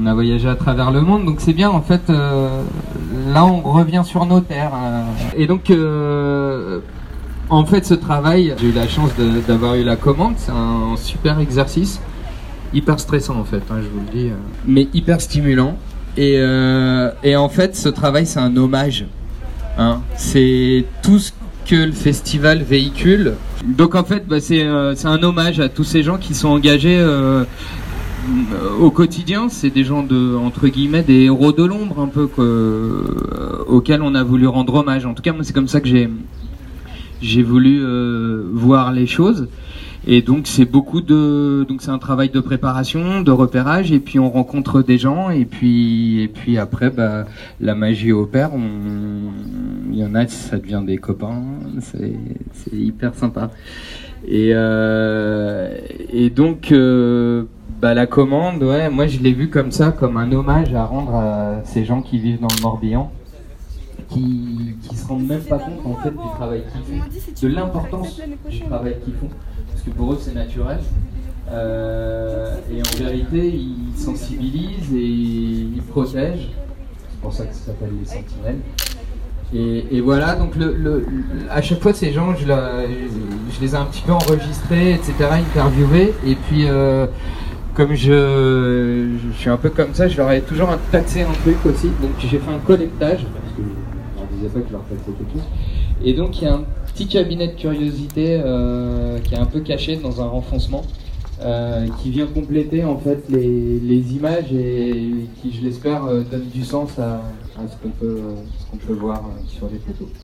on a voyagé à travers le monde, donc c'est bien en fait. euh, là, on revient sur nos terres. euh. et donc, euh, en fait, ce travail, j'ai eu la chance d'avoir eu la commande. C'est un super exercice, hyper stressant en fait, hein, je vous le dis, mais hyper stimulant. Et, et en fait, ce travail, c'est un hommage. hein. C'est tout ce que le festival véhicule. Donc en fait, bah, c'est un hommage à tous ces gens qui sont engagés au quotidien. C'est des gens de entre guillemets des héros de l'ombre un peu euh, auxquels on a voulu rendre hommage. En tout cas, moi, c'est comme ça que j'ai j'ai voulu euh, voir les choses. Et donc c'est beaucoup de donc c'est un travail de préparation, de repérage et puis on rencontre des gens et puis et puis après bah la magie opère, on il y en a ça devient des copains, c'est hyper sympa. Et euh, et donc bah la commande ouais, moi je l'ai vu comme ça comme un hommage à rendre à ces gens qui vivent dans le Morbihan qui qui se rendent même pas compte en fait du travail qu'ils font, de l'importance du travail qu'ils font parce que pour eux c'est naturel. Euh, et en vérité, ils sensibilisent et ils protègent. C'est pour ça que ça s'appelle les sentinelles. Et, et voilà, donc le, le- à chaque fois, ces gens, je, la- je les ai un petit peu enregistrés, etc., interviewés. Et puis, euh, comme je, je suis un peu comme ça, je leur ai toujours taxé un truc aussi. Donc j'ai fait un collectage, parce que je leur disais pas que je leur taxais tout. Et donc il y a un petit cabinet de curiosité euh, qui est un peu caché dans un renfoncement, euh, qui vient compléter en fait les, les images et qui, je l'espère, euh, donne du sens à, à ce qu'on peut, peut voir euh, sur les photos.